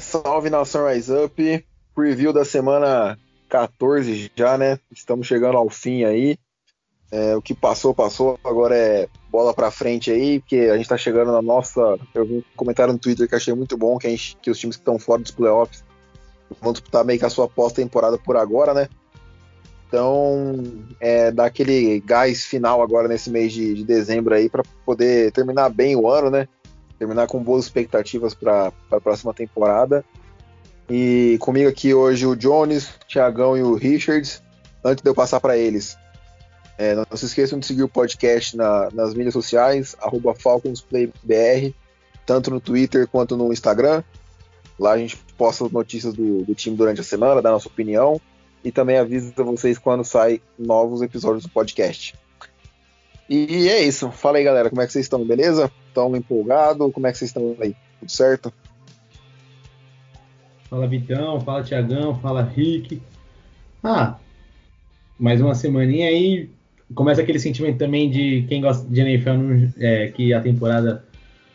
Salve nação Rise Up, preview da semana 14 já, né? Estamos chegando ao fim aí. É, o que passou, passou, agora é bola pra frente aí, porque a gente tá chegando na nossa. Eu vi um comentário no Twitter que achei muito bom, que, gente, que os times que estão fora dos playoffs vão disputar meio que a sua pós-temporada por agora, né? Então, é, dar aquele gás final agora nesse mês de, de dezembro aí para poder terminar bem o ano, né? Terminar com boas expectativas para a próxima temporada. E comigo aqui hoje o Jones, o Thiagão e o Richards. Antes de eu passar para eles, é, não se esqueçam de seguir o podcast na, nas mídias sociais, FalconsPlayBR, tanto no Twitter quanto no Instagram. Lá a gente posta as notícias do, do time durante a semana, dá nossa opinião e também avisa vocês quando saem novos episódios do podcast. E é isso. Fala aí, galera, como é que vocês estão? Beleza? Estão empolgados? Como é que vocês estão aí? Tudo certo? Fala Vitão, fala Tiagão, fala Rick. Ah, mais uma semaninha aí. Começa aquele sentimento também de quem gosta de NFL, é, que a temporada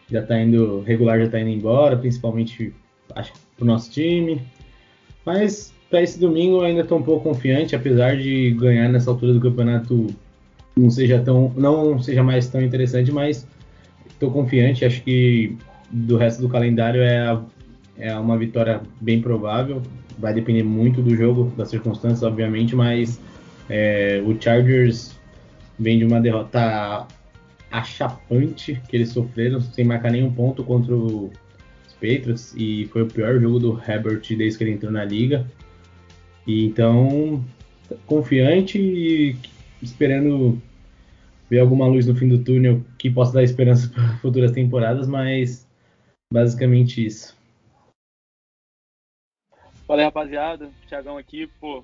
já tá indo, regular já tá indo embora, principalmente acho pro nosso time. Mas para esse domingo eu ainda tô um pouco confiante, apesar de ganhar nessa altura do campeonato não seja tão não seja mais tão interessante, mas estou confiante. Acho que do resto do calendário é, é uma vitória bem provável. Vai depender muito do jogo, das circunstâncias, obviamente, mas é, o Chargers vem de uma derrota achapante que eles sofreram sem marcar nenhum ponto contra os Patriots e foi o pior jogo do Herbert desde que ele entrou na liga. E então, confiante e esperando ver alguma luz no fim do túnel que possa dar esperança para futuras temporadas, mas basicamente isso. Fala aí, rapaziada. Thiagão aqui, pô.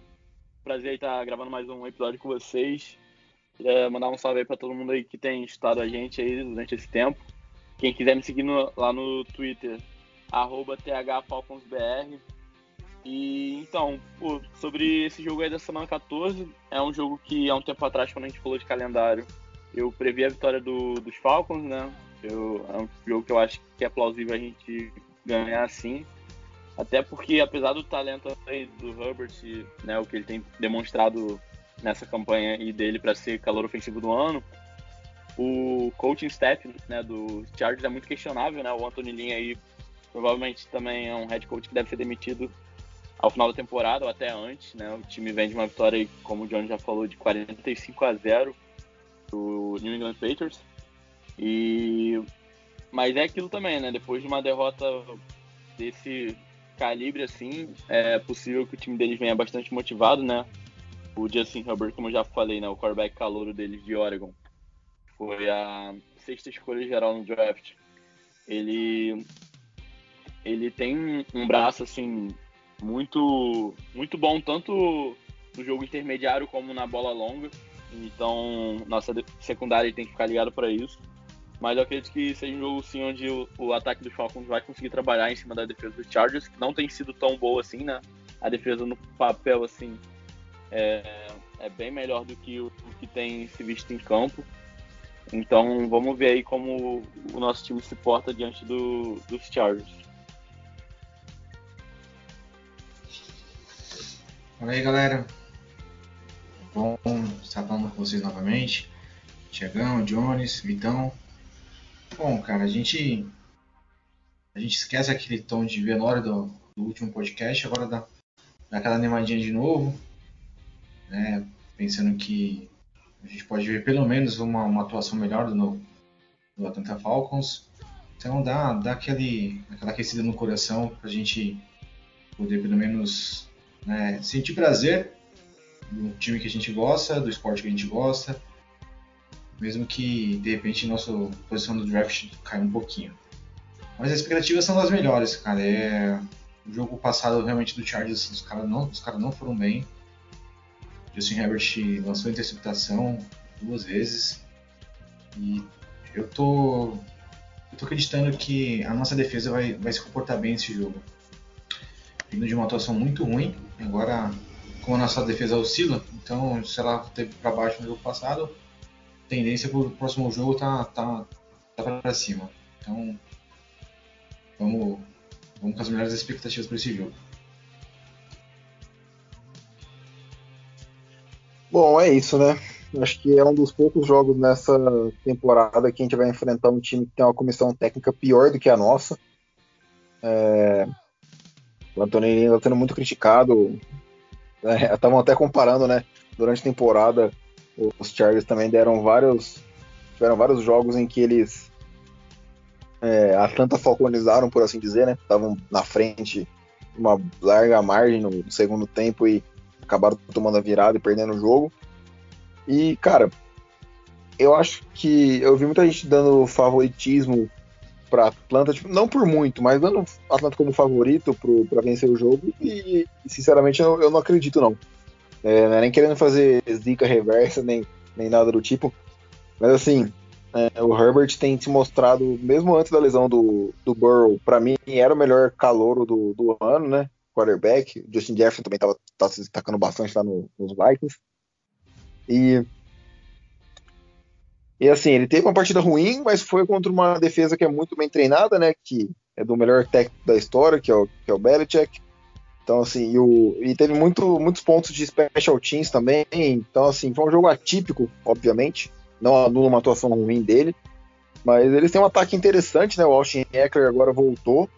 Prazer estar gravando mais um episódio com vocês. Queria mandar um salve aí para todo mundo aí que tem estado a gente aí durante esse tempo. Quem quiser me seguir no, lá no Twitter, arroba thfalconsbr. E então, pô, sobre esse jogo aí da semana 14, é um jogo que há um tempo atrás, quando a gente falou de calendário, eu previ a vitória do, dos Falcons, né? Eu, é um jogo que eu acho que é plausível a gente ganhar assim. Até porque, apesar do talento aí do Herbert, né, o que ele tem demonstrado nessa campanha e dele para ser calor ofensivo do ano, o coaching staff né, do Chargers é muito questionável, né? O Anthony Lynn aí provavelmente também é um head coach que deve ser demitido ao final da temporada ou até antes, né? O time vem de uma vitória, como o John já falou, de 45 a 0 do New England Patriots. E mas é aquilo também, né? Depois de uma derrota desse calibre assim, é possível que o time deles venha bastante motivado, né? O Justin Herbert, como eu já falei, né, o quarterback calouro deles de Oregon, foi a sexta escolha geral no draft. Ele ele tem um braço assim muito, muito bom, tanto no jogo intermediário como na bola longa. Então, nossa secundária tem que ficar ligado para isso. Mas eu acredito que seja um jogo sim onde o, o, ataque dos Falcons vai conseguir trabalhar em cima da defesa dos Chargers, que não tem sido tão boa assim, né? A defesa no papel, assim, é, é bem melhor do que o, o, que tem se visto em campo. Então, vamos ver aí como o nosso time se porta diante do, dos Chargers. Fala aí, galera. Bom estar falando com vocês novamente. Tiagão, Jones, Vitão. Bom, cara, a gente a gente esquece aquele tom de velório do, do último podcast, agora dá, dá aquela animadinha de novo, né? Pensando que a gente pode ver pelo menos uma, uma atuação melhor do, do Atlanta Falcons. Então dá, dá aquele, aquela aquecida no coração pra gente poder pelo menos né, sentir prazer no time que a gente gosta, do esporte que a gente gosta. mesmo que de repente nossa posição do draft caia um pouquinho. Mas as expectativas são das melhores, cara. É... O jogo passado realmente do Chargers, os caras não, os cara não foram bem. Justin Herbert lançou interceptação duas vezes. E eu tô, eu tô acreditando que a nossa defesa vai, vai se comportar bem nesse jogo. Vindo de uma atuação muito ruim, agora como a nossa defesa oscila, então se ela teve para baixo no jogo passado, tendência para o próximo jogo tá, tá, tá para cima. Então vamos, vamos com as melhores expectativas para esse jogo. Bom, é isso, né? Acho que é um dos poucos jogos nessa temporada que a gente vai enfrentar um time que tem uma comissão técnica pior do que a nossa. É... O Antônio está sendo muito criticado. Estavam é, até comparando, né? Durante a temporada, os Chargers também deram vários, tiveram vários jogos em que eles é, Atlanta falconizaram, por assim dizer, né? Estavam na frente, uma larga margem no segundo tempo e acabaram tomando a virada e perdendo o jogo. E, cara, eu acho que eu vi muita gente dando favoritismo para Atlanta, tipo, não por muito, mas dando Atlanta como favorito para vencer o jogo. E, sinceramente, eu, eu não acredito, não. É, não é nem querendo fazer zica reversa, nem, nem nada do tipo. Mas, assim, é, o Herbert tem se mostrado, mesmo antes da lesão do, do Burrow, para mim era o melhor calouro do, do ano, né? Quarterback. Justin Jefferson também estava tá se destacando bastante lá no, nos Vikings. E e assim, ele teve uma partida ruim, mas foi contra uma defesa que é muito bem treinada, né? Que é do melhor técnico da história, que é o, que é o Belichick. Então, assim, e, o, e teve muito, muitos pontos de special teams também. Então, assim, foi um jogo atípico, obviamente. Não anula uma atuação ruim dele. Mas eles têm um ataque interessante, né? O Austin Eckler agora voltou.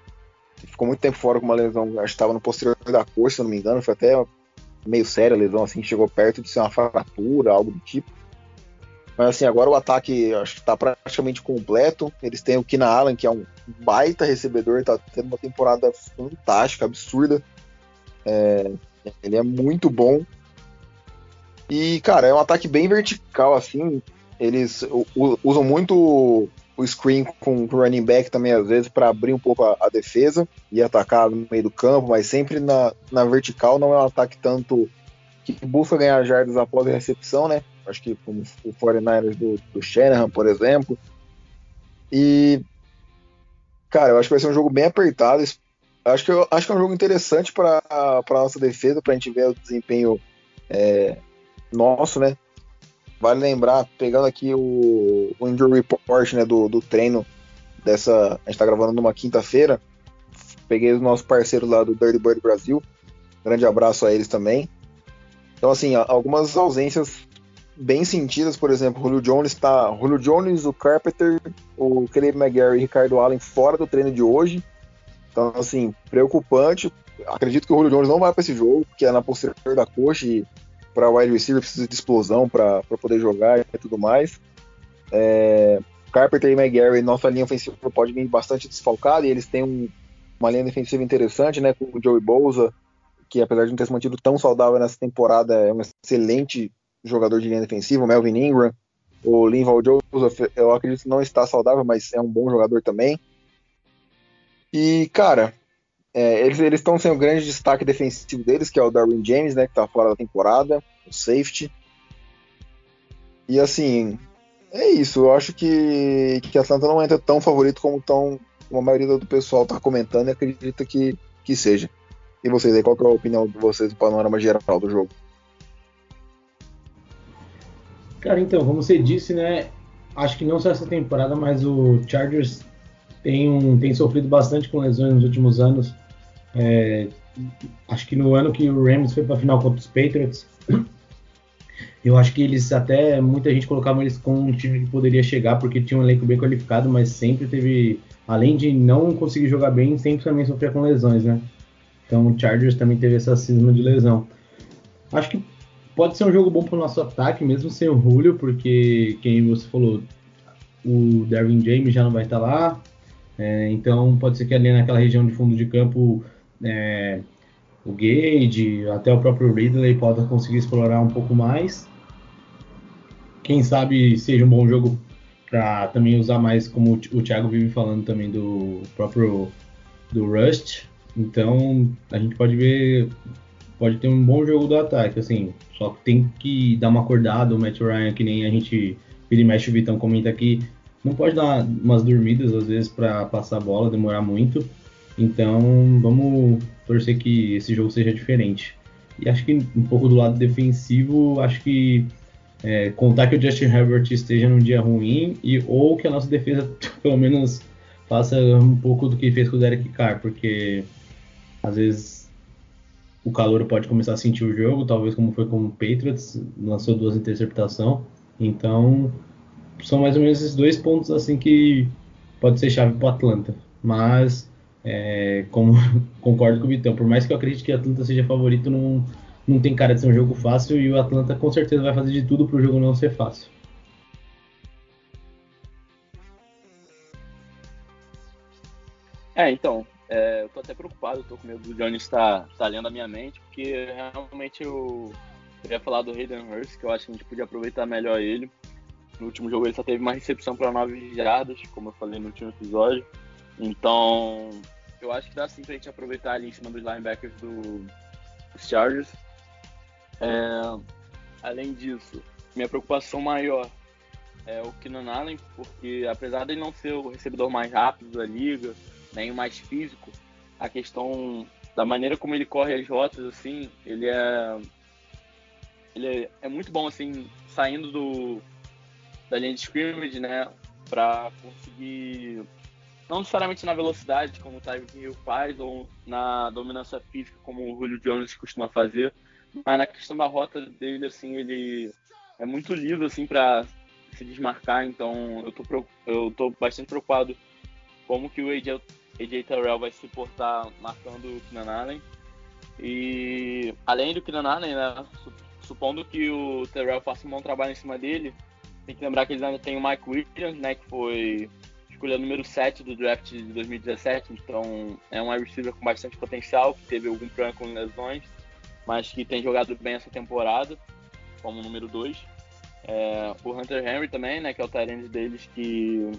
Ficou muito tempo fora com uma lesão, acho que estava no posterior da coxa, se não me engano. Foi até meio séria a lesão, assim, chegou perto de ser uma fratura, algo do tipo. Mas assim, agora o ataque acho que está praticamente completo. Eles têm o Kina Allen, que é um baita recebedor, está tendo uma temporada fantástica, absurda. É, ele é muito bom. E, cara, é um ataque bem vertical, assim. Eles usam muito o screen com o running back também, às vezes, para abrir um pouco a, a, defesa e atacar no meio do campo, mas sempre na, na vertical, não é um ataque tanto que busca ganhar jardas após a recepção, né? Acho que como o 49ers do, do Shanahan, por exemplo. E, cara, eu acho que vai ser um jogo bem apertado. Acho que, eu, acho que é um jogo interessante para a nossa defesa, para a gente ver o desempenho é, nosso, né? Vale lembrar, pegando aqui o, o injury report né, do, do treino dessa. A gente está gravando numa quinta-feira. Peguei os nossos parceiros lá do Dirty Bird Brasil. Grande abraço a eles também. Então, assim, algumas ausências bem sentidas, por exemplo, Julio Jones está. Julio Jones, o Carpenter, o Caleb McGarry e Ricardo Allen fora do treino de hoje. Então, assim, preocupante. Acredito que o Julio Jones não vai para esse jogo, porque é na posterior da coxa e para wide receiver precisa de explosão para poder jogar e tudo mais. É, Carpenter e McGarry, nossa linha ofensiva pode vir bastante desfalcada e eles têm um, uma linha defensiva interessante, né, com o Joey Bosa, que apesar de não ter se mantido tão saudável nessa temporada, é um excelente jogador de linha defensiva, o Melvin Ingram, o Linval Joseph, eu acredito que não está saudável, mas é um bom jogador também. E, cara, é, eles estão sendo o grande destaque defensivo deles, que é o Darwin James, né, que está fora da temporada, o safety. E assim, é isso. Eu acho que, que a Atlanta não entra tão favorito como, tão, a maioria do pessoal está comentando e acredita que, que seja. E vocês aí, qual é a opinião de vocês do panorama geral do jogo? Cara, então, como você disse, né? Acho que não só essa temporada, mas o Chargers tem, um, tem sofrido bastante com lesões nos últimos anos. É, acho que no ano que o Rams foi para a final contra os Patriots, eu acho que eles até muita gente colocava eles com um time que poderia chegar porque tinha um elenco bem qualificado, mas sempre teve, além de não conseguir jogar bem, sempre também sofria com lesões, né? Então o Chargers também teve essa cisma de lesão. Acho que pode ser um jogo bom para o nosso ataque, mesmo sem o Julio, porque quem você falou, o Darwin James já não vai estar lá, é, então pode ser que ali naquela região de fundo de campo é, o Gage, até o próprio Ridley possa conseguir explorar um pouco mais. quem sabe seja um bom jogo para também usar mais, como o Thiago vive falando também do próprio do Rust. Então a gente pode ver, pode ter um bom jogo do ataque, assim. Só que tem que dar uma acordada, o Matt Ryan, que nem a gente, ele mexe, o Vitão comenta aqui, não pode dar umas dormidas às vezes para passar a bola, demorar muito. Então vamos torcer que esse jogo seja diferente. E acho que um pouco do lado defensivo, acho que é, contar que o Justin Herbert esteja num dia ruim e ou que a nossa defesa pelo menos faça um pouco do que fez com o Derek Carr, porque às vezes o calor pode começar a sentir o jogo, talvez como foi com o Patriots, lançou duas interceptações. Então, são mais ou menos esses dois pontos assim que pode ser chave para o Atlanta. Mas, é, como concordo com o Vitão, por mais que eu acredite que o Atlanta seja favorito, não, não tem cara de ser um jogo fácil e o Atlanta com certeza vai fazer de tudo para o jogo não ser fácil. É, então, é, eu tô até preocupado, tô com medo do Johnny estar, estar lendo a minha mente, porque realmente eu queria falar do Hayden Hurst, que eu acho que a gente podia aproveitar melhor ele. No último jogo ele só teve uma recepção para 9 jardas, como eu falei no último episódio. Então, eu acho que dá sim pra gente aproveitar ali em cima dos linebackers do, dos Chargers. É, além disso, minha preocupação maior é o Keenan Allen, porque apesar de ele não ser o recebedor mais rápido da liga, nem o mais físico, a questão da maneira como ele corre as rotas, assim, ele é ele é, é muito bom assim saindo do da linha de scrimmage, né, para conseguir não necessariamente na velocidade como o Tyreek Hill faz ou na dominância física como o Julio Jones costuma fazer, mas na questão da rota dele, assim, ele é muito liso, assim, para se desmarcar. Então, eu tô, eu tô bastante preocupado como que o AJ, AJ Terrell vai se portar marcando o Keenan Allen. E além do Keenan Allen, né, supondo que o Terrell faça um bom trabalho em cima dele, tem que lembrar que eles ainda tem o Mike Williams, né, que foi escolha número 7 do draft de 2017, então é um receiver com bastante potencial, que teve algum problema com lesões mas que tem jogado bem essa temporada, como número 2. É, o Hunter Henry também, né, que é o Tyrande deles, que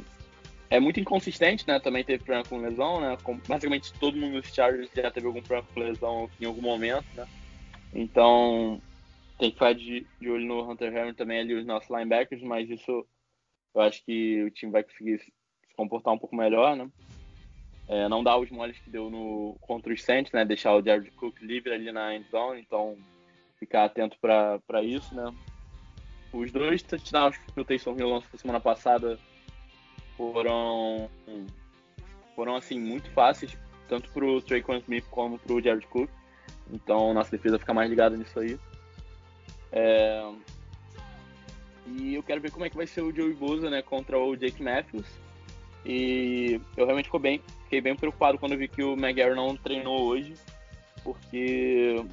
é muito inconsistente, né, também teve problema com lesão, né, com, basicamente todo mundo nos Chargers já teve algum problema com lesão em algum momento, né, então tem que ficar de, de olho no Hunter Henry também ali, os nossos linebackers, mas isso eu acho que o time vai conseguir se comportar um pouco melhor, né. É, não dar os moles que deu no contra os Saints, né? Deixar o Jared Cook livre ali na end zone, então ficar atento para isso, né? Os dois touchdowns que o Taysom Hill lançou semana passada foram foram assim muito fáceis, tanto pro Traquan Smith como pro Jared Cook. Então nossa defesa fica mais ligada nisso aí. É... E eu quero ver como é que vai ser o Joey Bosa, né, contra o Jake Matthews. E eu realmente fico bem, fiquei bem preocupado quando vi que o McGarry não treinou hoje, porque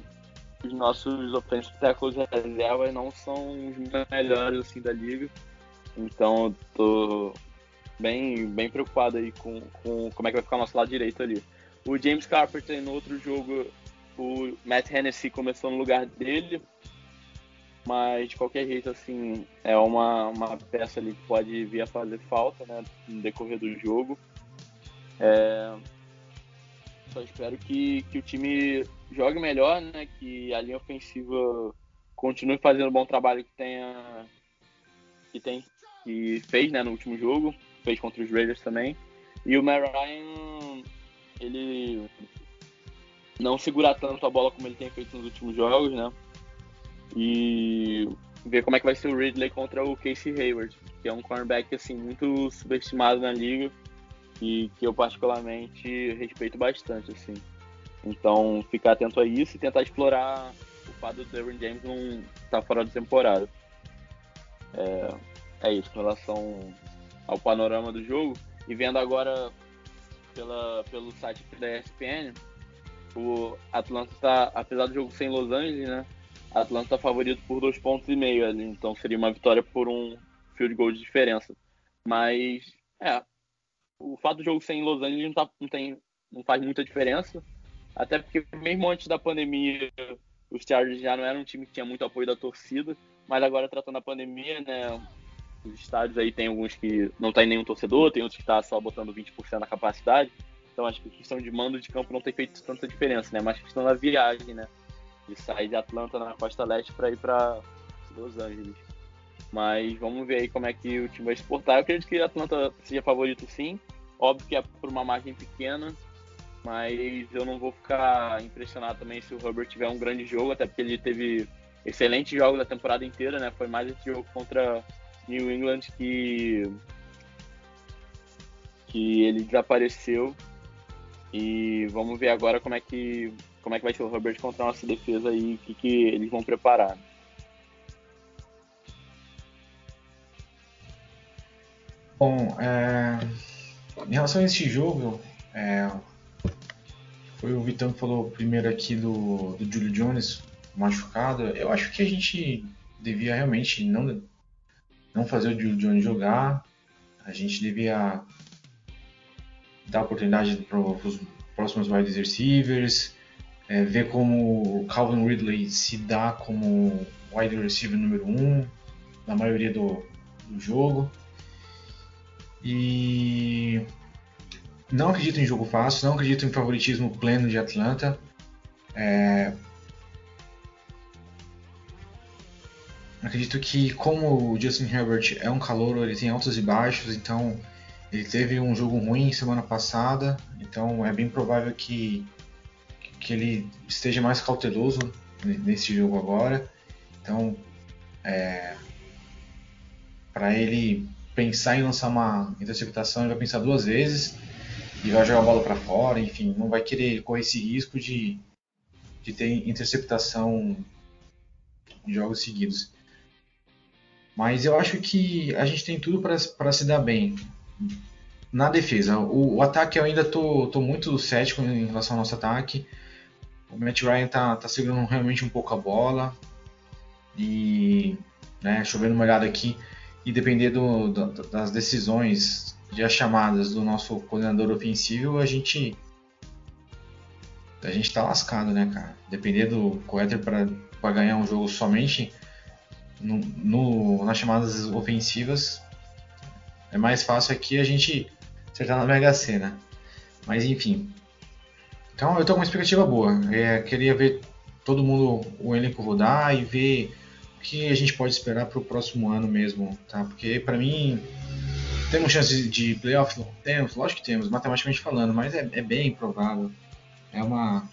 os nossos offensive tackles reservas não são os melhores assim da liga. Então eu tô bem, bem preocupado aí com, com como é que vai ficar o nosso lado direito ali. O James Carpenter no outro jogo, o Matt Hennessy começou no lugar dele, mas de qualquer jeito, assim, é uma, uma peça ali que pode vir a fazer falta, né, no decorrer do jogo. É, só espero que, que o time jogue melhor, né, que a linha ofensiva continue fazendo o bom trabalho que tenha que tem que fez, né, no último jogo, fez contra os Raiders também. E o Matt Ryan, ele não segurar tanto a bola como ele tem feito nos últimos jogos, né? e ver como é que vai ser o Ridley contra o Casey Hayward, que é um cornerback assim muito subestimado na liga e que eu particularmente respeito bastante assim. Então, ficar atento a isso e tentar explorar o fato do Derwin James não estar tá fora da temporada. É, é isso com relação ao panorama do jogo. E vendo agora pela, pelo site da ESPN, o Atlanta está, apesar do jogo ser em Los Angeles, né? Atlanta tá favorito por dois pontos e meio ali, então seria uma vitória por um field goal de diferença. Mas, é, o fato do jogo ser em Los Angeles não, tá, não, tem, não faz muita diferença, até porque mesmo antes da pandemia, os Chargers já não eram um time que tinha muito apoio da torcida, mas agora tratando a pandemia, né? Os estádios aí tem alguns que não tem nenhum torcedor, tem outros que tá só botando 20% na capacidade. Então acho que a questão de mando de campo não tem feito tanta diferença, né? Mas questão da viagem, né? De sair de Atlanta na costa leste para ir para Los Angeles. Mas vamos ver aí como é que o time vai exportar. Eu acredito que Atlanta seja favorito sim. Óbvio que é por uma margem pequena, mas eu não vou ficar impressionado também se o Herbert tiver um grande jogo, até porque ele teve excelentes jogos da temporada inteira, né? Foi mais esse jogo contra New England que que ele desapareceu. E vamos ver agora como é que como é que vai ser o Herbert contra a nossa defesa aí, o que, que eles vão preparar. Bom, é, em relação a esse jogo, é, foi o Vitão que falou primeiro aqui do, do Julio Jones machucado. Eu acho que a gente devia realmente não, não fazer o Julio Jones jogar. A gente devia dar oportunidade para os próximos wide receivers, é, ver como o Calvin Ridley se dá como wide receiver número um na maioria do, do jogo. E não acredito em jogo fácil, não acredito em favoritismo pleno de Atlanta. É... Acredito que como o Justin Herbert é um calouro, ele tem altos e baixos, então ele teve um jogo ruim semana passada, então é bem provável que, que ele esteja mais cauteloso nesse jogo agora. Então, é, para ele pensar em lançar uma interceptação, ele vai pensar duas vezes e vai jogar a bola para fora, enfim, não vai querer correr esse risco de, de ter interceptação em jogos seguidos. Mas eu acho que a gente tem tudo para se dar bem na defesa. O, o, ataque eu ainda tô, tô muito cético em relação ao nosso ataque. O Matt Ryan tá, tá segurando realmente um pouco a bola. E né, chovendo olhada aqui e depender do, do, das decisões de as chamadas do nosso coordenador ofensivo, a gente a gente tá lascado, né, cara? Depender do Coeter para ganhar um jogo somente no, no, nas chamadas ofensivas, é mais fácil aqui a gente acertar na Mega Sena. Mas enfim. Então eu tô com uma expectativa boa. É, queria ver todo mundo, o elenco rodar e ver o que a gente pode esperar para o próximo ano mesmo, tá? Porque para mim temos chance de playoff? Temos, lógico que temos, matematicamente falando, mas é, é, bem provável. É uma.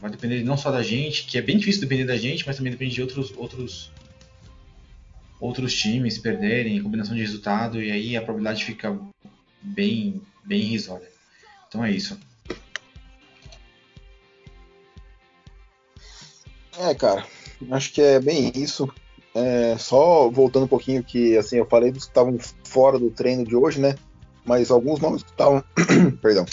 Vai depender não só da gente, que é bem difícil depender da gente, mas também depende de outros, outros, outros times perderem, combinação de resultado, e aí a probabilidade fica bem, bem irrisória. Então é isso. É, cara, acho que é bem isso. É, só voltando um pouquinho que assim eu falei dos que estavam fora do treino de hoje, né? Mas alguns nomes que estavam, perdão,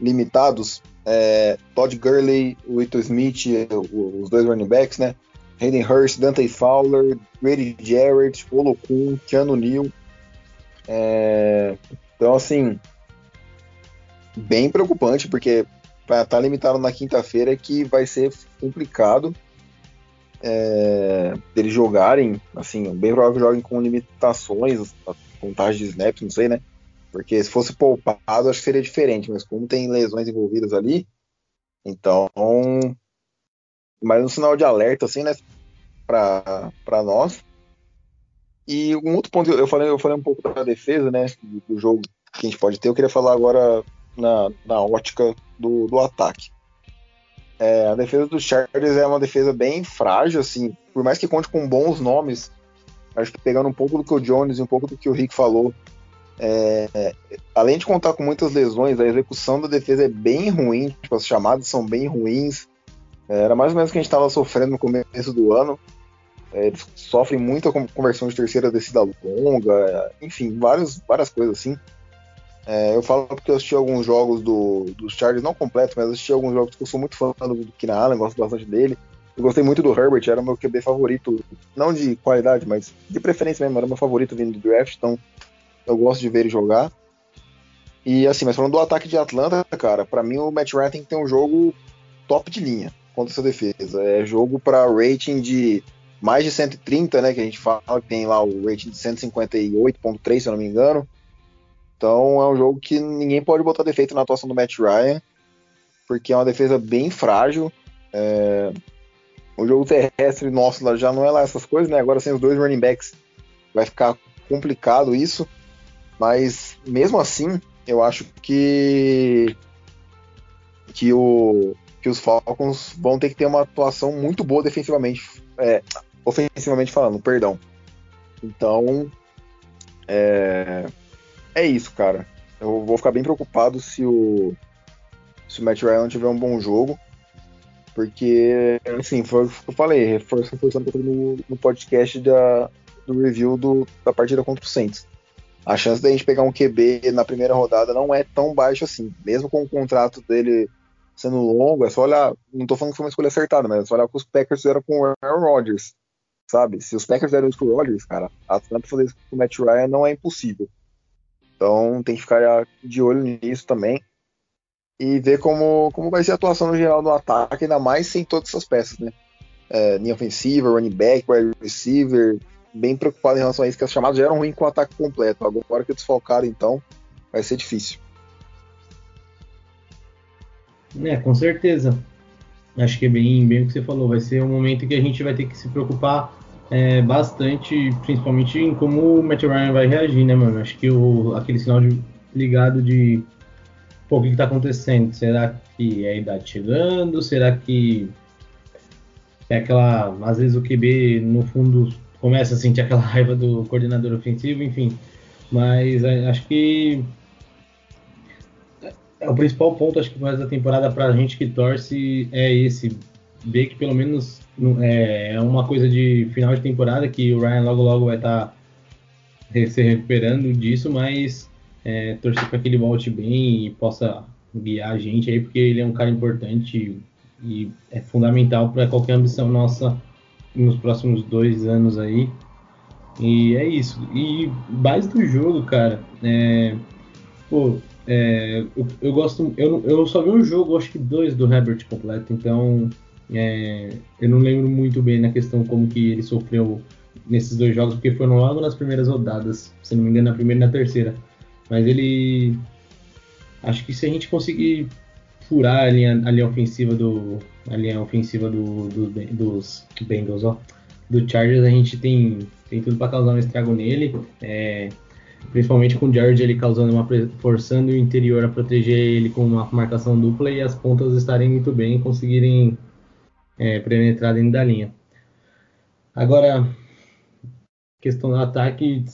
limitados. É, Todd Gurley, Ito Smith, os dois running backs, né? Hayden Hurst, Dante Fowler, Grady Jarrett, Olokun, Keanu Neal. É, então, assim, bem preocupante, porque para estar tá limitado na quinta-feira que vai ser complicado é, jogarem, assim, bem provável que joguem com limitações, contagem de snaps, não sei, né? Porque se fosse poupado, acho que seria diferente, mas como tem lesões envolvidas ali, então. Mais um sinal de alerta, assim, né? Para nós. E um outro ponto, eu falei, eu falei um pouco da defesa, né? Do jogo que a gente pode ter, eu queria falar agora na, na ótica do, do ataque. É, a defesa dos Chargers é uma defesa bem frágil, assim, por mais que conte com bons nomes, acho que pegando um pouco do que o Jones e um pouco do que o Rick falou, é, além de contar com muitas lesões, a execução da defesa é bem ruim, tipo, as chamadas são bem ruins. É, era mais ou menos o que a gente estava sofrendo no começo do ano. É, eles sofrem muito com conversão de terceira descida longa, enfim, vários, várias coisas assim. É, eu falo porque eu assisti alguns jogos do, dos Chargers, não completos, mas assisti alguns jogos que eu sou muito fã do, do Keenan Allen, gosto bastante dele. Eu gostei muito do Herbert, era meu QB favorito, não de qualidade, mas de preferência mesmo, era meu favorito vindo do draft, então eu gosto de ver ele jogar. E assim, mas falando do ataque de Atlanta, cara, para mim o Matt Ryan tem que ter um jogo top de linha contra essa defesa. É jogo para rating de mais de 130, né? Que a gente fala que tem lá o rating de 158.3, se eu não me engano. Então é um jogo que ninguém pode botar defeito na atuação do Matt Ryan, porque é uma defesa bem frágil. É... O jogo terrestre nosso já não é lá essas coisas, né? Agora sem os dois running backs vai ficar complicado isso. Mas mesmo assim, eu acho que que, o, que os Falcons vão ter que ter uma atuação muito boa defensivamente, é, ofensivamente falando, perdão. Então, é, é isso, cara. Eu vou ficar bem preocupado se o, se o Matt Ryan tiver um bom jogo. Porque, assim, foi o que eu falei, reforçando no, no podcast da, do review do, da partida contra o Saints. A chance da gente pegar um QB na primeira rodada não é tão baixa assim. Mesmo com o contrato dele sendo longo, é só olhar. Não tô falando que foi uma escolha acertada, mas é só olhar o que os Packers fizeram com o Aaron Rodgers. Sabe? Se os Packers fizeram isso com o Rodgers, cara, a Atlanta fazer isso com o Matt Ryan não é impossível. Então tem que ficar de olho nisso também. E ver como, como vai ser a atuação no geral do ataque, ainda mais sem todas essas peças, né? É, linha ofensiva, running back, wide receiver, bem preocupado em relação a isso, que as chamadas já eram ruins com o ataque completo. Agora que desfalcaram, então, vai ser difícil. É, com certeza. Acho que é bem, bem o que você falou. Vai ser um momento que a gente vai ter que se preocupar é, bastante, principalmente em como o Matt Ryan vai reagir, né, mano? Acho que o, aquele sinal de, ligado de pô, o que, está acontecendo? Será que é a idade chegando? Será que é aquela. Às vezes o QB, no fundo, começa a sentir aquela raiva do coordenador ofensivo, enfim. Mas é, acho que o principal ponto, acho que mais da temporada para a gente que torce é esse. Ver que pelo menos é, é uma coisa de final de temporada, que o Ryan logo logo vai estar tá se recuperando disso, mas é, torcer para que ele volte bem e possa guiar a gente aí, porque ele é um cara importante e é fundamental para qualquer ambição nossa nos próximos dois anos aí. E é isso. E base do jogo, cara, é, pô, é, eu, eu, gosto. Eu, eu só vi um jogo, acho que dois do Herbert completo, então é, eu não lembro muito bem na questão como que ele sofreu nesses dois jogos, porque foram logo nas primeiras rodadas, se não me engano, na primeira e na terceira. Mas ele. Acho que se a gente conseguir furar a linha, a linha ofensiva do. A linha ofensiva do, do dos Bengals, ó. Do Chargers, a gente tem, tem tudo para causar um estrago nele. É, principalmente com o Jared ele causando uma forçando o interior a proteger ele com uma marcação dupla e as pontas estarem muito bem e conseguirem é, penetrar dentro da linha. Agora, questão do ataque,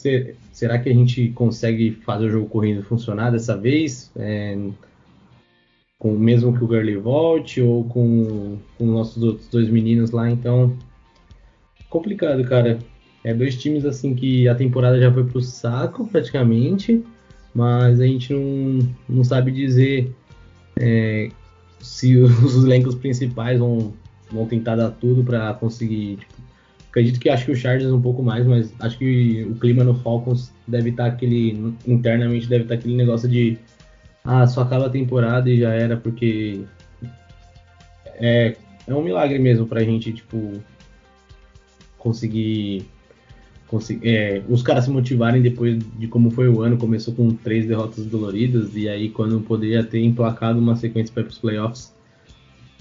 será que a gente consegue fazer o jogo correndo funcionar dessa vez? É, com mesmo que o Gurley volte ou com, com nossos outros dois meninos lá, então complicado, cara. É dois times assim que a temporada já foi pro saco praticamente, mas a gente não, não sabe dizer é, se os elencos principais vão, vão tentar dar tudo para conseguir. Tipo, acredito que acho que o Chargers um pouco mais, mas acho que o clima no Falcons deve estar tá aquele internamente deve estar tá aquele negócio de ah, só acaba a temporada e já era, porque é, é um milagre mesmo pra gente, tipo, conseguir é, os caras se motivarem depois de como foi o ano, começou com três derrotas doloridas, e aí quando poderia ter emplacado uma sequência para os playoffs,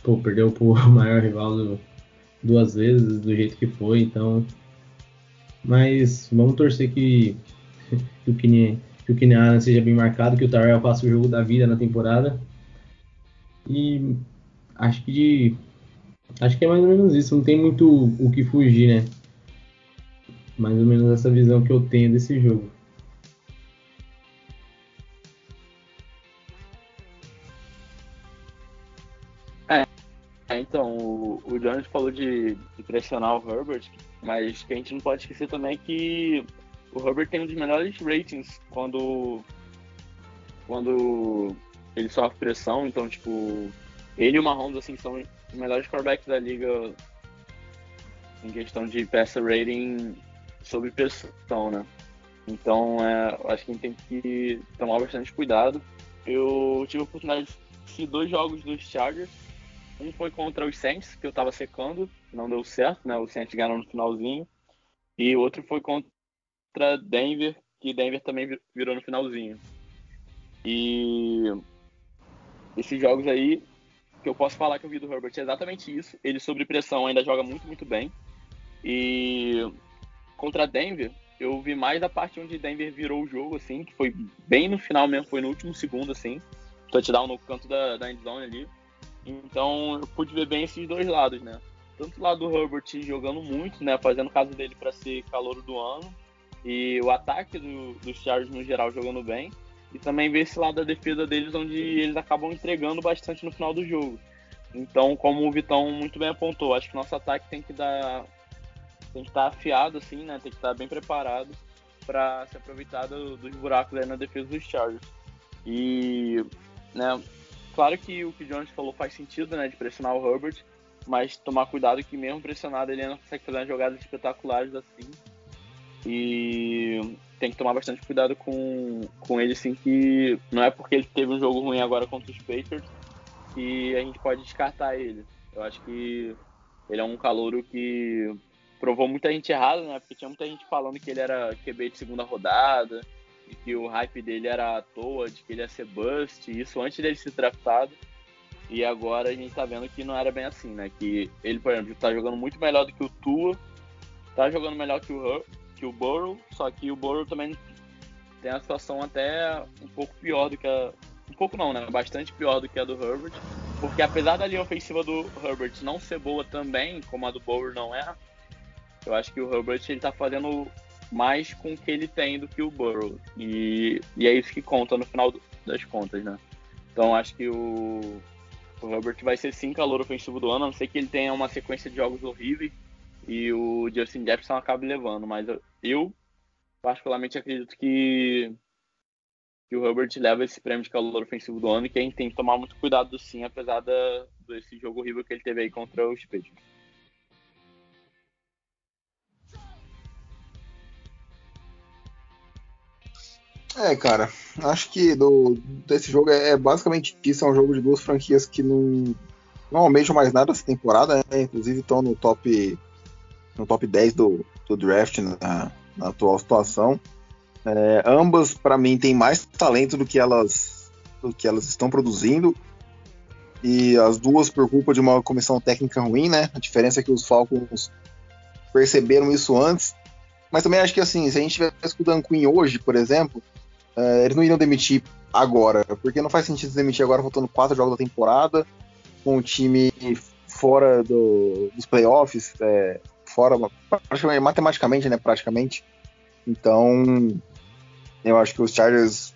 pô, perdeu pro maior rival do, duas vezes, do jeito que foi, então. Mas vamos torcer que, que o Kine, que o Kine seja bem marcado, que o Tyrell faça o jogo da vida na temporada. E acho que de, acho que é mais ou menos isso, não tem muito o que fugir, né? Mais ou menos essa visão que eu tenho desse jogo. É, é então, o, o Jones falou de, de, pressionar o Herbert, mas que a gente não pode esquecer também é que o Herbert tem um dos melhores ratings quando, quando ele sofre pressão, então, tipo, ele e o Mahomes, assim, são os melhores quarterbacks da liga em questão de peça rating sob pressão, né? Então, é, acho que a gente tem que tomar bastante cuidado. Eu tive a oportunidade de assistir dois jogos dos Chargers Um foi contra os Saints, que eu tava secando, não deu certo, né? O Saints ganhou no finalzinho. E o outro foi contra Denver, que Denver também virou no finalzinho. E esses jogos aí, que eu posso falar que eu vi do Herbert é exatamente isso. Ele, sob pressão, ainda joga muito, muito bem. E contra Denver, eu vi mais a parte onde Denver virou o jogo, assim, que foi bem no final mesmo, foi no último segundo, assim. Touchdown no canto da, da endzone ali. Então eu pude ver bem esses dois lados, né? Tanto o lado do Herbert jogando muito, né? Fazendo caso dele para ser calor do ano. E o ataque do, dos Chargers no geral jogando bem. E também ver esse lado da defesa deles, onde eles acabam entregando bastante no final do jogo. Então, como o Vitão muito bem apontou, acho que nosso ataque tem que dar. Tem que estar afiado, assim, né? Tem que estar bem preparado para se aproveitar do, dos buracos aí na defesa dos Chargers. E, né, claro que o que o Jones falou faz sentido, né, de pressionar o Herbert, mas tomar cuidado que mesmo pressionado ele não consegue fazer jogadas espetaculares assim. E tem que tomar bastante cuidado com, com ele, sim, que não é porque ele teve um jogo ruim agora contra os Patriots que a gente pode descartar ele. Eu acho que ele é um calouro que provou muita gente errada, né? Porque tinha muita gente falando que ele era QB de segunda rodada, e que o hype dele era à toa, de que ele ia ser bust, isso antes dele ser draftado. E agora a gente tá vendo que não era bem assim, né? Que ele, por exemplo, tá jogando muito melhor do que o Tua, tá jogando melhor que o, que o Burrow, só que o Burrow também tem a situação até um pouco pior do que a. Um pouco não, né? Bastante pior do que a do Herbert. Porque apesar da linha ofensiva do Herbert não ser boa também, como a do Burrow não é, eu acho que o Herbert ele tá fazendo mais com o que ele tem do que o Burrow. E, e é isso que conta no final das contas, né? Então acho que o, o Herbert vai ser sim calor ofensivo do ano, a não ser que ele tenha uma sequência de jogos horríveis e o Justin Jefferson acabe levando. Mas eu, particularmente, acredito que, que o Herbert leva esse prêmio de calor ofensivo do ano e que a gente tem que tomar muito cuidado sim, apesar da, desse jogo horrível que ele teve aí contra os Patriots. É, cara, acho que do, desse jogo é, é basicamente isso, é um jogo de duas franquias que não, não almejam mais nada essa temporada, né? Inclusive estão no top no top 10 do, do draft na, na atual situação. É, ambas, para mim, têm mais talento do que elas do que elas estão produzindo. E as duas por culpa de uma comissão técnica ruim, né? A diferença é que os Falcons perceberam isso antes. Mas também acho que assim, se a gente tivesse com o Dan Quinn hoje, por exemplo, Uh, eles não iriam demitir agora, porque não faz sentido demitir agora faltando quatro jogos da temporada, com o time fora do, dos playoffs, é, fora matematicamente, né, praticamente. Então, eu acho que os Chargers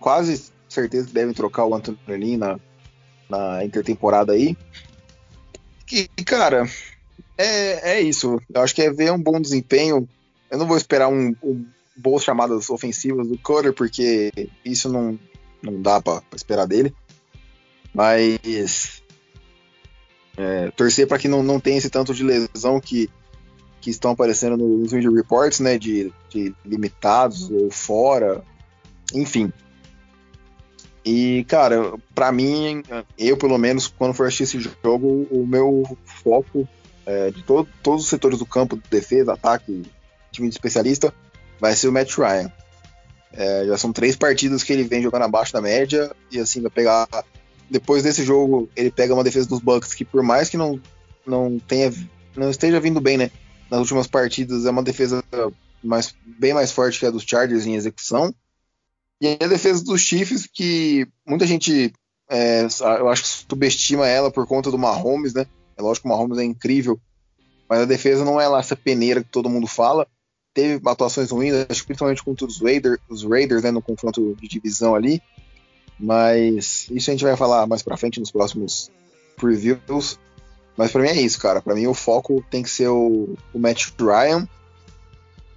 quase certeza devem trocar o Anthony na, na intertemporada aí. E, cara, é, é isso. Eu acho que é ver um bom desempenho. Eu não vou esperar um, um boas chamadas ofensivas do Cutter, porque isso não, não dá para esperar dele. Mas é, torcer para que não, não tenha esse tanto de lesão que, que estão aparecendo nos injury reports, né? De, de limitados ou fora, enfim. E, cara, para mim, eu pelo menos, quando for assistir esse jogo, o meu foco é, de todo, todos os setores do campo, defesa, ataque, time de especialista, vai ser o Matt Ryan. É, já são três partidas que ele vem jogando abaixo da média e assim vai pegar. Depois desse jogo, ele pega uma defesa dos Bucks que por mais que não não tenha não esteja vindo bem, né? Nas últimas partidas é uma defesa mais, bem mais forte que a dos Chargers em execução. E a defesa dos Chiefs que muita gente é, eu acho que subestima ela por conta do Mahomes, né? É lógico que o Mahomes é incrível, mas a defesa não é lá essa peneira que todo mundo fala teve atuações ruins, acho principalmente contra os Raiders, os Raiders né, no confronto de divisão ali. Mas isso a gente vai falar mais pra frente nos próximos previews. Mas para mim é isso, cara. Para mim o foco tem que ser o, o Matt Ryan.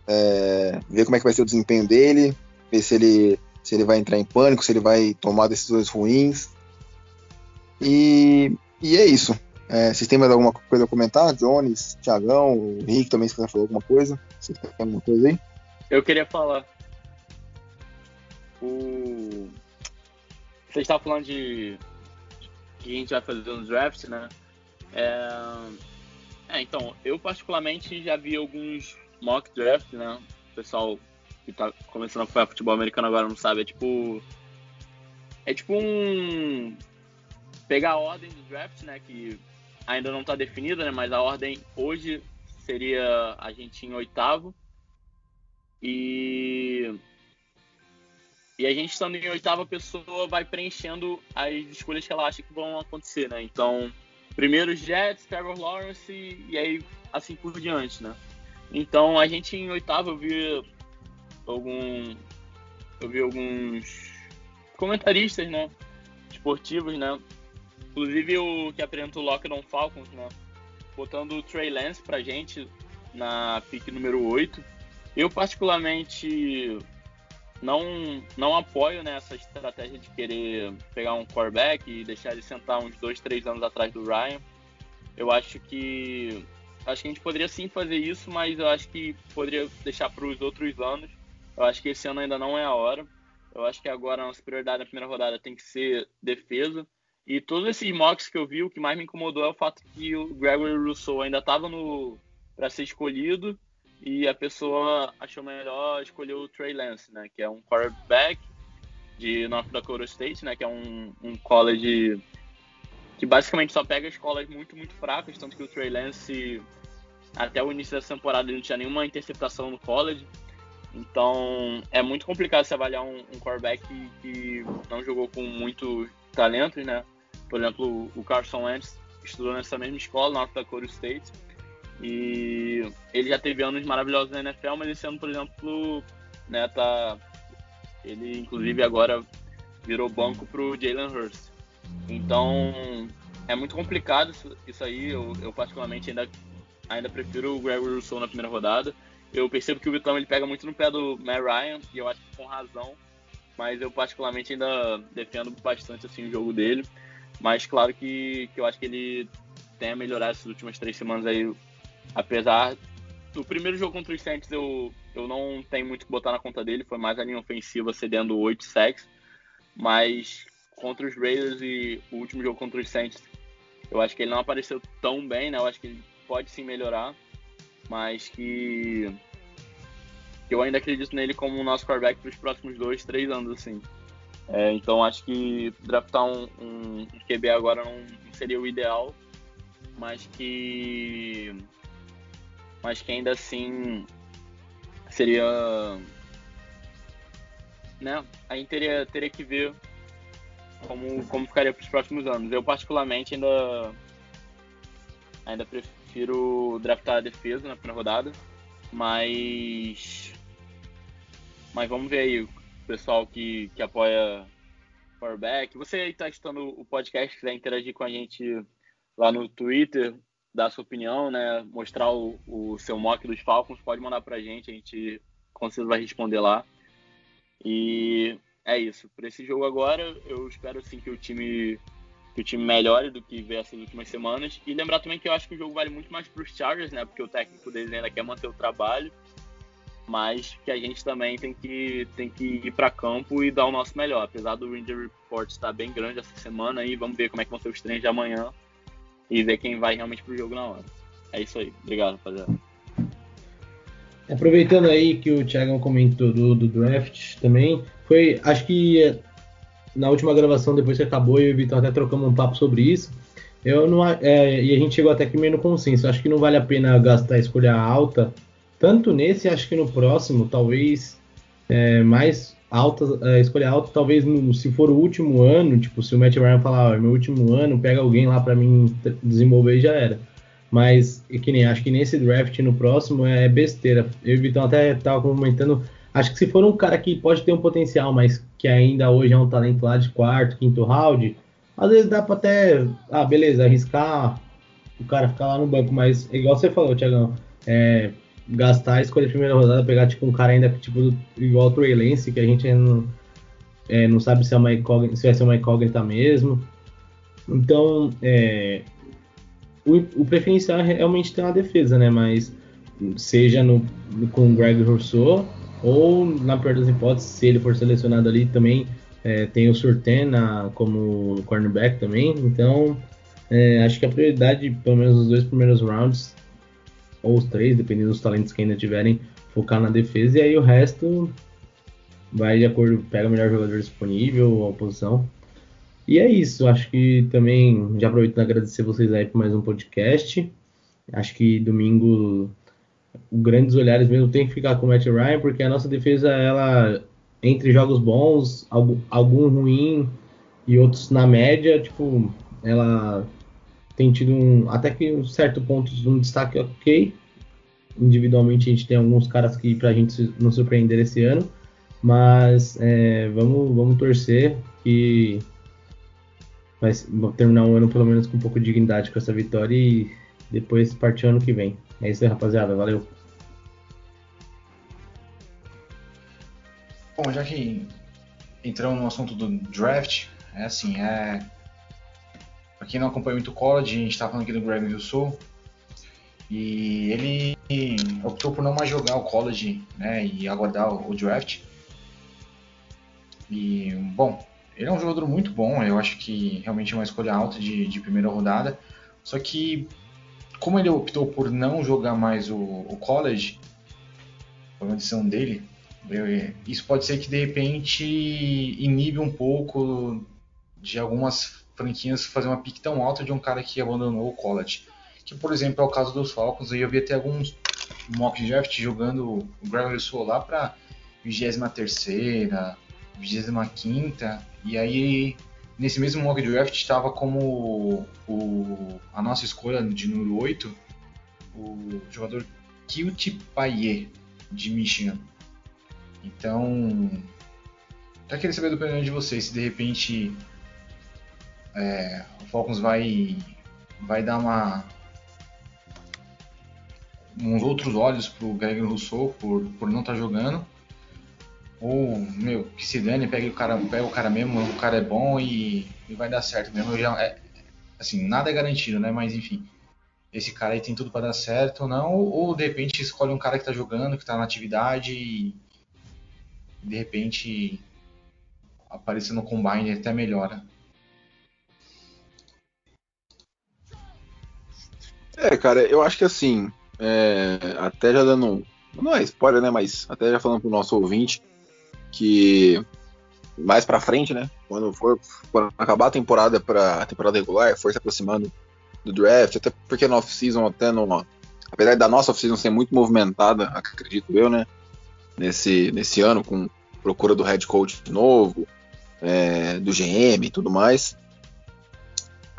É, ver como é que vai ser o desempenho dele. Ver se ele, se ele vai entrar em pânico, se ele vai tomar decisões ruins. E, e é isso. É, vocês têm mais alguma coisa a comentar? Jones, Thiagão, o Rick também, se quiser falar alguma coisa. Vocês têm alguma coisa aí? Eu queria falar. O... Você estava falando de que a gente vai fazer no draft, né? É, é, então, eu particularmente já vi alguns mock drafts, né? O pessoal que tá começando a acompanhar futebol americano agora não sabe, é tipo. É tipo um. Pegar a ordem do draft, né? Que ainda não tá definida, né? Mas a ordem hoje seria a gente em oitavo. E. E a gente estando em oitava pessoa vai preenchendo as escolhas que ela acha que vão acontecer, né? Então, primeiro Jets, Trevor Lawrence e, aí assim por diante, né? Então a gente em oitavo eu vi algum eu vi alguns comentaristas, né, esportivos, né, inclusive o que apresentou o Lockdown Falcons, né, botando o Trey Lance pra gente na pick número 8. Eu particularmente não não apoio né, estratégia de querer pegar um quarterback e deixar ele sentar uns dois, três anos atrás do Ryan. Eu acho que acho que a gente poderia sim fazer isso, mas eu acho que poderia deixar para os outros anos. Eu acho que esse ano ainda não é a hora. Eu acho que agora a nossa prioridade na primeira rodada tem que ser defesa. E todos esses mocks que eu vi, o que mais me incomodou é o fato que o Gregory Rousseau ainda estava no para ser escolhido e a pessoa achou melhor escolher o Trey Lance, né, que é um quarterback de North Dakota State, né, que é um, um college que basicamente só pega escolas muito, muito fracas, tanto que o Trey Lance até o início dessa temporada ele não tinha nenhuma interceptação no college. Então é muito complicado se avaliar um, um quarterback que, que, não jogou com muito talento, né? Por exemplo, o Carson Wentz estudou nessa mesma escola, North Dakota State, e ele já teve anos maravilhosos na NFL, mas esse ano, por exemplo, né, tá, ele inclusive agora virou banco pro Jalen Hurst. Então é muito complicado isso, isso aí. Eu, eu, particularmente ainda, ainda prefiro o Gregory Rousseau na primeira rodada. Eu percebo que o Vitão ele pega muito no pé do Matt Ryan e eu acho que com razão. Mas eu particularmente ainda defendo bastante assim o jogo dele. Mas claro que, que eu acho que ele tem a melhorar essas últimas três semanas aí. Apesar do primeiro jogo contra os Saints eu, eu não tenho muito que botar na conta dele, foi mais a linha ofensiva cedendo 8 sacks. Mas contra os Raiders e o último jogo contra os Saints, eu acho que ele não apareceu tão bem, né? Eu acho que ele pode sim melhorar, mas que eu ainda acredito nele como o nosso quarterback para os próximos dois, três anos, assim. É, então acho que draftar um, um, QB agora não, seria o ideal, mas que mas que ainda assim seria né? Aí teria, teria que ver como, como ficaria para os próximos anos. Eu, particularmente, ainda, ainda prefiro draftar a defesa na primeira rodada, mas, mas vamos ver aí pessoal que, que apoia quarterback. Você aí está escutando o podcast, quiser interagir com a gente lá no Twitter, dar sua opinião, né? Mostrar o, o seu mock dos Falcons, pode mandar para a gente, a gente com certeza vai responder lá. E é isso. Para esse jogo agora, eu espero sim que o time que o time melhore do que veio essas últimas semanas. E lembrar também que eu acho que o jogo vale muito mais para os Chargers, né? Porque o técnico deles ainda quer manter o trabalho, mas que a gente também tem que, tem que ir para campo e dar o nosso melhor. Apesar do Ranger Report estar bem grande essa semana, aí vamos ver como é que vão ser os treinos de amanhã e ver quem vai realmente pro jogo na hora. É isso aí. Obrigado, rapaziada. Aproveitando aí que o Thiago comentou do, do draft também, foi, acho que na última gravação, depois que acabou, eu e o Vitor até trocamos um papo sobre isso. Eu não, é, e a gente chegou até que meio no consenso. Acho que não vale a pena gastar a escolha alta, tanto nesse, acho que no próximo, talvez é, mais alta, é, escolha alta, talvez no, se for o último ano, tipo, se o Matt Ryan falar, oh, meu último ano, pega alguém lá para mim desenvolver e já era. Mas, que nem acho que nesse draft no próximo é besteira. Eu e o Vitão até tava comentando. Acho que se for um cara que pode ter um potencial, mas que ainda hoje é um talento lá de quarto, quinto round, às vezes dá para até, ah, beleza, arriscar o cara ficar lá no banco, mas igual você falou, Tiagão, é, gastar a escolha de primeira rodada, pegar tipo um cara ainda tipo igual o Trey Lance, que a gente não, é, não sabe se, é uma se vai ser uma incógnita mesmo. Então, é, o, o preferencial realmente ter uma defesa, né? Mas seja no, com o Greg Rousseau ou, na pior das hipóteses, se ele for selecionado ali também, É, tem o Surtena como cornerback também. Então, é, acho que a prioridade, pelo menos os dois primeiros rounds, ou os três, dependendo dos talentos que ainda tiverem, focar na defesa. E aí o resto vai de acordo, pega o melhor jogador disponível, a posição. E é isso, acho que também já aproveito agradecer vocês aí por mais um podcast. Acho que domingo grandes olhares mesmo tem que ficar com o Matt Ryan, porque a nossa defesa, ela, entre jogos bons, algum, algum ruim e outros na média, tipo, ela tem tido um, até que um certo ponto um destaque ok. Individualmente a gente tem alguns caras que pra gente nos surpreender esse ano, mas é, vamos, vamos torcer que vai terminar o ano pelo menos com um pouco de dignidade com essa vitória e depois partir ano que vem. É isso aí, rapaziada. Valeu. Bom, já que entramos no assunto do draft, é assim, é. Pra quem não acompanha muito o college, a gente tá falando aqui do Greg Rousseau. E ele optou por não mais jogar o college, né? E aguardar o draft. E, bom, ele é um jogador muito bom, eu acho que realmente é uma escolha alta de, de primeira rodada. Só que como ele optou por não jogar mais o, o college, foi uma decisão dele, isso pode ser que de repente inibe um pouco de algumas franquias fazer uma pique tão alta de um cara que abandonou o college. Que, por exemplo, é o caso dos Falcons, aí eu vi até alguns mock draft jogando o Gravel Solar para 23 25 e aí Nesse mesmo mock draft estava como o, a nossa escolha de número 8, o jogador Kilti Payet, de Michigan. Então, eu queria saber do opinião de vocês, se de repente é, o Falcons vai, vai dar uma uns outros olhos pro Greg Rousseau por, por não estar tá jogando ou, meu, que se dane, pega o cara, pega o cara mesmo, o cara é bom e, e vai dar certo mesmo. Já, é, assim, nada é garantido, né? Mas enfim, esse cara aí tem tudo para dar certo ou não, ou de repente escolhe um cara que tá jogando, que tá na atividade e de repente aparecer no combine até melhora. É, cara, eu acho que assim, é, até já dando. Não é spoiler, né? Mas até já falando pro nosso ouvinte, que mais para frente, né, quando for quando acabar a temporada para temporada regular, for se aproximando do draft, até porque na off-season até no apesar da nossa off-season ser muito movimentada, acredito eu, né, nesse nesse ano com procura do head coach de novo, é, do GM e tudo mais,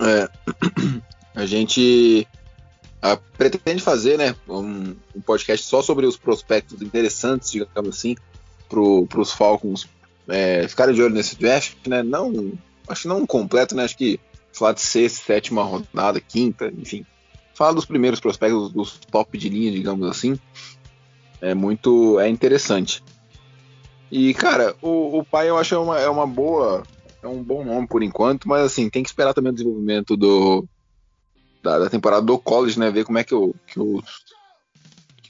é, a gente a, pretende fazer, né, um, um podcast só sobre os prospectos interessantes, digamos assim, para os Falcons é, ficarem de olho nesse draft, né? Não, acho não completo, né? Acho que falar de sexta, sétima rodada, quinta, enfim. Falar dos primeiros prospectos, dos top de linha, digamos assim, é muito é interessante. E, cara, o, o pai eu acho é uma, é uma boa, é um bom nome por enquanto, mas assim, tem que esperar também o desenvolvimento do, da, da temporada do college, né? Ver como é que, o, que os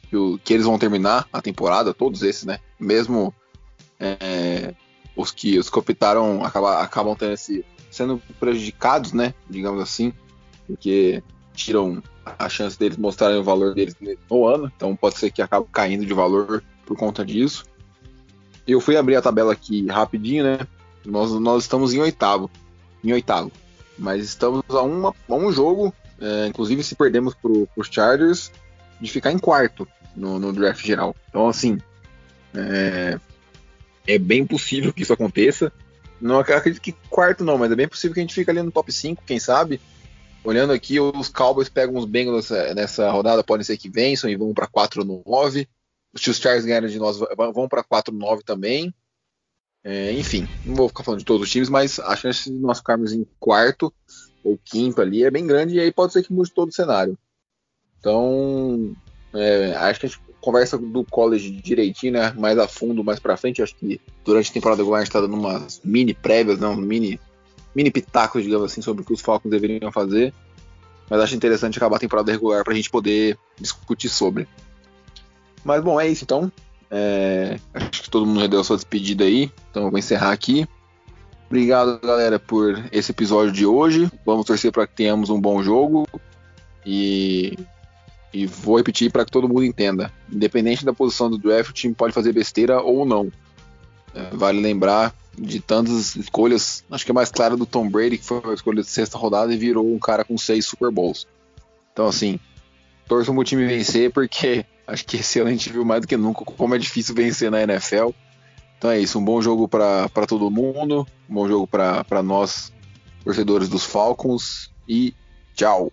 que, o, que eles vão terminar a temporada, todos esses, né? Mesmo é, os que os que optaram acaba, acabam tendo esse, sendo prejudicados, né? Digamos assim, porque tiram a chance deles mostrarem o valor deles no ano, então pode ser que acabe caindo de valor por conta disso. Eu fui abrir a tabela aqui rapidinho, né? Nós, nós estamos em oitavo, em oitavo, mas estamos a, uma, a um jogo, é, inclusive se perdemos para os Chargers, de ficar em quarto no, no draft geral. Então, assim, é, é, bem possível que isso aconteça. Não acredito que quarto não, mas é bem possível que a gente fique ali no top 5, quem sabe. Olhando aqui, os Cowboys pegam os Bengals nessa, nessa rodada, podem ser que vençam e vão para 4-9. Os Chargers ganharam de nós, vão para 4-9 também. É, enfim, não vou ficar falando de todos os times, mas a chance de nós ficarmos em quarto ou quinto ali é bem grande e aí pode ser que mude todo o cenário. Então, é, acho que a gente conversa do college direitinho, né? Mais a fundo, mais pra frente. Acho que durante a temporada regular a gente tá dando umas mini prévias, não, mini, mini pitacos, digamos assim, sobre o que os Falcons deveriam fazer. Mas acho interessante acabar a temporada regular pra gente poder discutir sobre. Mas bom, é isso então. É, acho que todo mundo já deu a sua despedida aí. Então eu vou encerrar aqui. Obrigado, galera, por esse episódio de hoje. Vamos torcer para que tenhamos um bom jogo. E, e vou repetir para que todo mundo entenda: independente da posição do draft, o time pode fazer besteira ou não. É, vale lembrar de tantas escolhas. Acho que é mais clara do Tom Brady, que foi a escolha de sexta rodada e virou um cara com seis Super Bowls. Então, assim, torço o time vencer, porque acho que esse ano a gente viu mais do que nunca como é difícil vencer na NFL. Então é isso, um bom jogo para todo mundo, um bom jogo para nós, torcedores dos Falcons, e tchau!